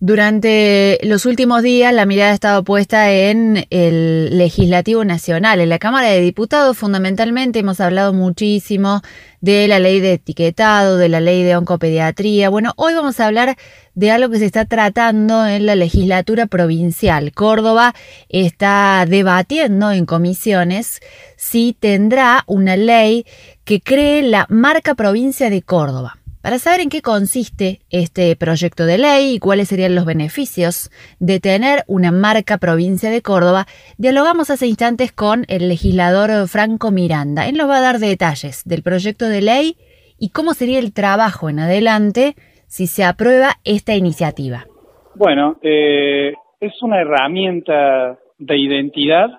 Durante los últimos días la mirada ha estado puesta en el legislativo nacional. En la Cámara de Diputados fundamentalmente hemos hablado muchísimo de la ley de etiquetado, de la ley de oncopediatría. Bueno, hoy vamos a hablar de algo que se está tratando en la legislatura provincial. Córdoba está debatiendo en comisiones si tendrá una ley que cree la marca provincia de Córdoba. Para saber en qué consiste este proyecto de ley y cuáles serían los beneficios de tener una marca provincia de Córdoba, dialogamos hace instantes con el legislador Franco Miranda. Él nos va a dar detalles del proyecto de ley y cómo sería el trabajo en adelante si se aprueba esta iniciativa. Bueno, eh, es una herramienta de identidad,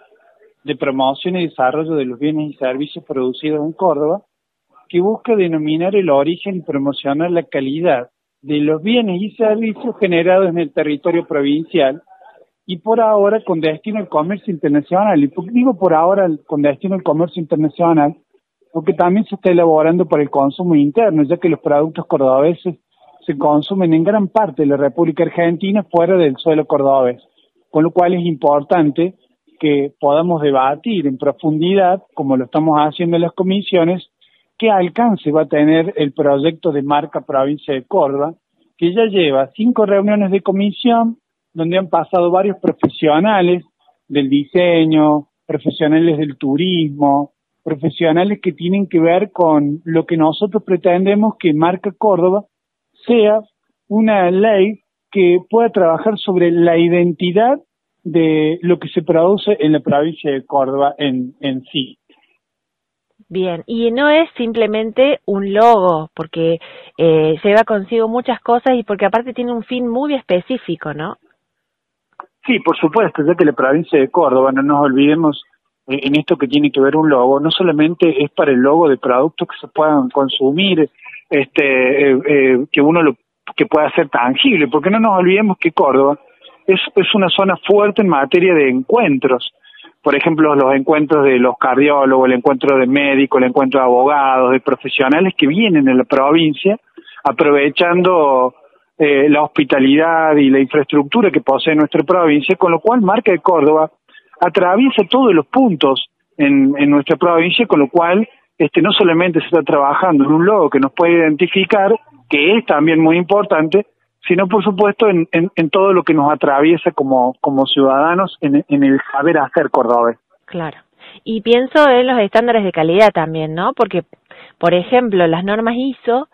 de promoción y desarrollo de los bienes y servicios producidos en Córdoba que busca denominar el origen y promocionar la calidad de los bienes y servicios generados en el territorio provincial y por ahora con destino al comercio internacional. Y digo por ahora con destino al comercio internacional, porque también se está elaborando para el consumo interno, ya que los productos cordobeses se consumen en gran parte de la República Argentina fuera del suelo cordobés, con lo cual es importante que podamos debatir en profundidad, como lo estamos haciendo en las comisiones, qué alcance va a tener el proyecto de marca provincia de Córdoba, que ya lleva cinco reuniones de comisión donde han pasado varios profesionales del diseño, profesionales del turismo, profesionales que tienen que ver con lo que nosotros pretendemos que Marca Córdoba sea una ley que pueda trabajar sobre la identidad de lo que se produce en la provincia de Córdoba en, sí. Bien, y no es simplemente un logo, porque eh, lleva consigo muchas cosas y porque aparte tiene un fin muy específico, ¿no? Sí, por supuesto, ya que la provincia de Córdoba, no nos olvidemos eh, en esto que tiene que ver un logo, no solamente es para el logo de productos que se puedan consumir, este, eh, eh, que uno lo que pueda ser tangible, porque no nos olvidemos que Córdoba es, es una zona fuerte en materia de encuentros por ejemplo, los encuentros de los cardiólogos, el encuentro de médicos, el encuentro de abogados, de profesionales que vienen en la provincia aprovechando eh, la hospitalidad y la infraestructura que posee nuestra provincia, con lo cual Marca de Córdoba atraviesa todos los puntos en, en nuestra provincia, con lo cual este no solamente se está trabajando en un logo que nos puede identificar, que es también muy importante, sino por supuesto en, en, todo lo que nos atraviesa como, ciudadanos en, en el saber hacer cordobés. Claro. Y pienso en los estándares de calidad también, ¿no? Porque, por ejemplo, las normas ISO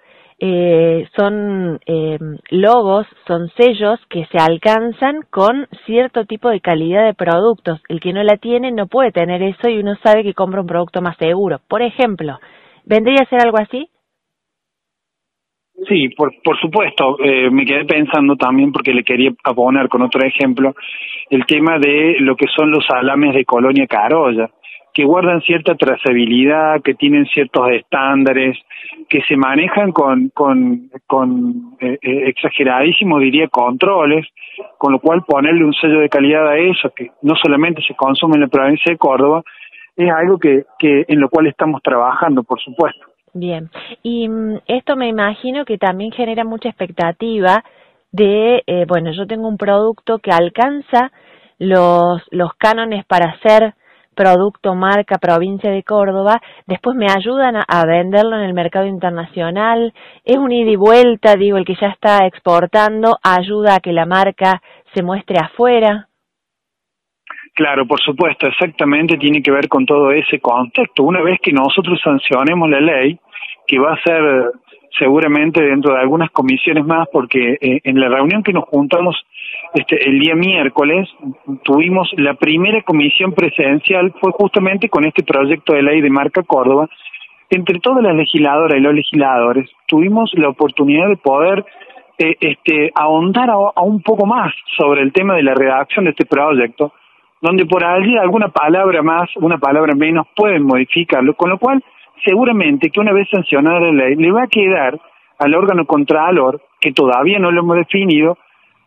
eh, son eh, logos, son sellos que se alcanzan con cierto tipo de calidad de productos. El que no la tiene no puede tener eso y uno sabe que compra un producto más seguro. Por ejemplo, ¿vendría a ser algo así? Sí, por, por supuesto. Eh, me quedé pensando también, porque le quería poner con otro ejemplo, el tema de lo que son los salames de Colonia Carolla, que guardan cierta trazabilidad, que tienen ciertos estándares, que se manejan con, con, con eh, eh, exageradísimos, diría, controles, con lo cual ponerle un sello de calidad a eso, que no solamente se consume en la provincia de Córdoba, es algo que, que en lo cual estamos trabajando, por supuesto. Bien, y mm, esto me imagino que también genera mucha expectativa de, eh, bueno, yo tengo un producto que alcanza los, los cánones para ser producto marca provincia de Córdoba, después me ayudan a, a, venderlo en el mercado internacional, es un ida y vuelta, digo, el que ya está exportando ayuda a que la marca se muestre afuera. Claro, por supuesto, exactamente tiene que ver con todo ese contexto. Una vez que nosotros sancionemos la ley, que va a ser seguramente dentro de algunas comisiones más, porque eh, en la reunión que nos juntamos este, el día miércoles tuvimos la primera comisión presidencial, fue justamente con este proyecto de ley de Marca Córdoba. Entre todas las legisladoras y los legisladores tuvimos la oportunidad de poder eh, este, ahondar a un poco más sobre el tema de la redacción de este proyecto donde por allí alguna palabra más, una palabra menos pueden modificarlo, con lo cual seguramente que una vez sancionada la ley le va a quedar al órgano contralor, que todavía no lo hemos definido,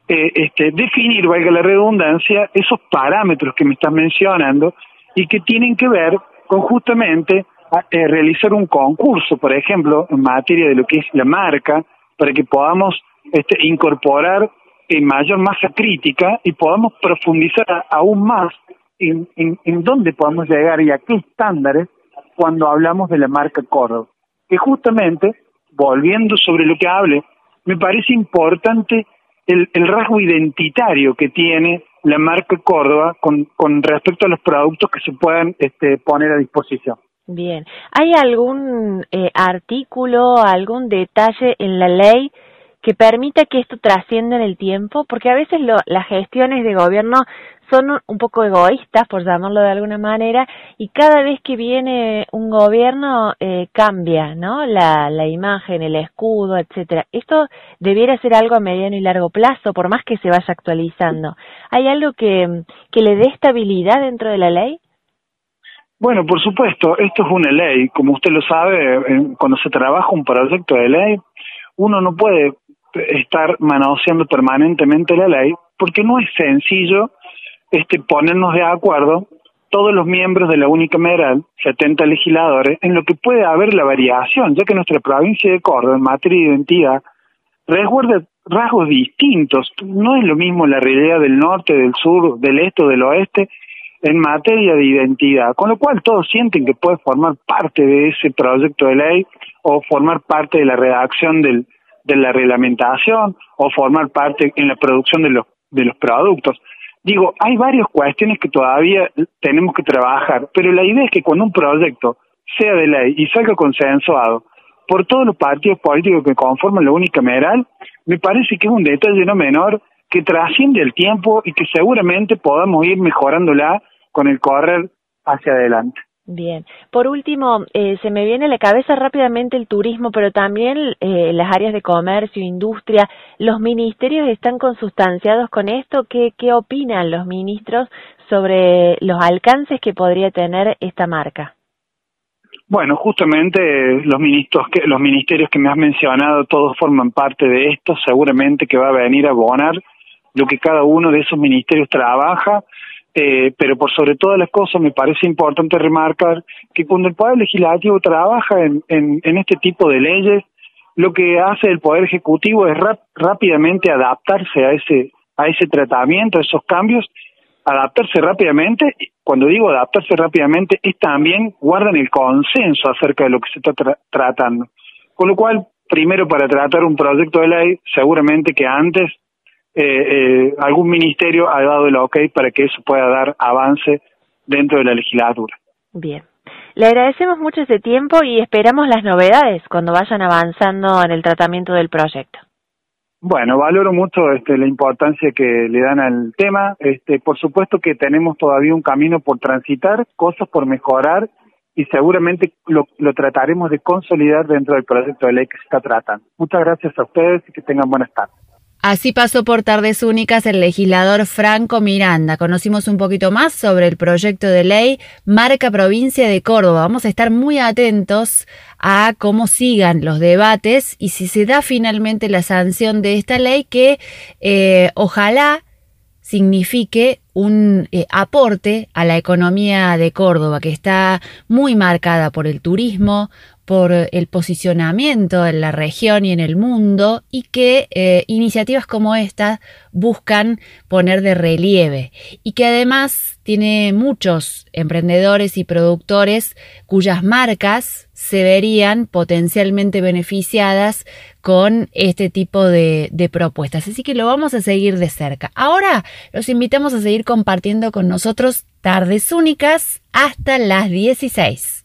eh, este, definir, valga la redundancia, esos parámetros que me estás mencionando y que tienen que ver con justamente eh, realizar un concurso, por ejemplo, en materia de lo que es la marca, para que podamos este, incorporar en mayor masa crítica y podamos profundizar aún más en, en, dónde podemos llegar y a qué estándares cuando hablamos de la marca Córdoba. Que justamente, volviendo sobre lo que hable, me parece importante el, el rasgo identitario que tiene la marca Córdoba con, con respecto a los productos que se puedan este, poner a disposición. Bien, ¿hay algún eh, artículo, algún detalle en la ley que permita que esto trascienda en el tiempo? Porque a veces lo, las gestiones de gobierno son un poco egoístas, por llamarlo de alguna manera, y cada vez que viene un gobierno eh, cambia, ¿no? La, la imagen, el escudo, etcétera. Esto debiera ser algo a mediano y largo plazo, por más que se vaya actualizando. ¿Hay algo que, que le dé estabilidad dentro de la ley? Bueno, por supuesto, esto es una ley. Como usted lo sabe, cuando se trabaja un proyecto de ley, uno no puede estar manoseando permanentemente la ley porque no es sencillo este ponernos de acuerdo todos los miembros de la unicameral, 70 legisladores, en lo que puede haber la variación, ya que nuestra provincia de Córdoba en materia de identidad resguarda rasgos distintos. No es lo mismo la realidad del norte, del sur, del este o del oeste en materia de identidad, con lo cual todos sienten que puede formar parte de ese proyecto de ley o formar parte de la redacción del, de la reglamentación o formar parte en la producción de los, de los productos. Digo, hay varias cuestiones que todavía tenemos que trabajar, pero la idea es que cuando un proyecto sea de ley y salga consensuado por todos los partidos políticos que conforman la unicameral, me parece que es un detalle no menor que trasciende el tiempo y que seguramente podamos ir mejorándola con el correr hacia adelante. Bien. Por último, eh, se me viene a la cabeza rápidamente el turismo, pero también eh, las áreas de comercio, industria. ¿Los ministerios están consustanciados con esto? ¿Qué, ¿Qué opinan los ministros sobre los alcances que podría tener esta marca? Bueno, justamente los ministros que los ministerios que me has mencionado todos forman parte de esto, seguramente que va a venir a abonar lo que cada uno de esos ministerios trabaja eh, pero por sobre todas las cosas me parece importante remarcar que cuando el Poder Legislativo trabaja en, este tipo de leyes, lo que hace el Poder Ejecutivo es rápidamente adaptarse a ese, a ese tratamiento, a esos cambios, adaptarse rápidamente. Cuando digo adaptarse rápidamente, es también guardan el consenso acerca de lo que se está tratando. Con lo cual, primero para tratar un proyecto de ley, seguramente que antes eh, eh, algún ministerio ha dado el ok para que eso pueda dar avance dentro de la legislatura. Bien. Le agradecemos mucho ese tiempo y esperamos las novedades cuando vayan avanzando en el tratamiento del proyecto. Bueno, valoro mucho este, la importancia que le dan al tema. Este, por supuesto que tenemos todavía un camino por transitar, cosas por mejorar y seguramente lo, lo trataremos de consolidar dentro del proyecto de ley que se está tratando. Muchas gracias a ustedes y que tengan buenas tardes. Así pasó por Tardes Únicas el legislador Franco Miranda. Conocimos un poquito más sobre el proyecto de ley Marca Provincia de Córdoba. Vamos a estar muy atentos a cómo sigan los debates y si se da finalmente la sanción de esta ley que eh, ojalá signifique un eh, aporte a la economía de Córdoba, que está muy marcada por el turismo, por el posicionamiento en la región y en el mundo y que eh, iniciativas como esta buscan poner de relieve y que además tiene muchos emprendedores y productores cuyas marcas se verían potencialmente beneficiadas con este tipo de, de propuestas. Así que lo vamos a seguir de cerca. Ahora los invitamos a seguir compartiendo con nosotros tardes únicas hasta las 16.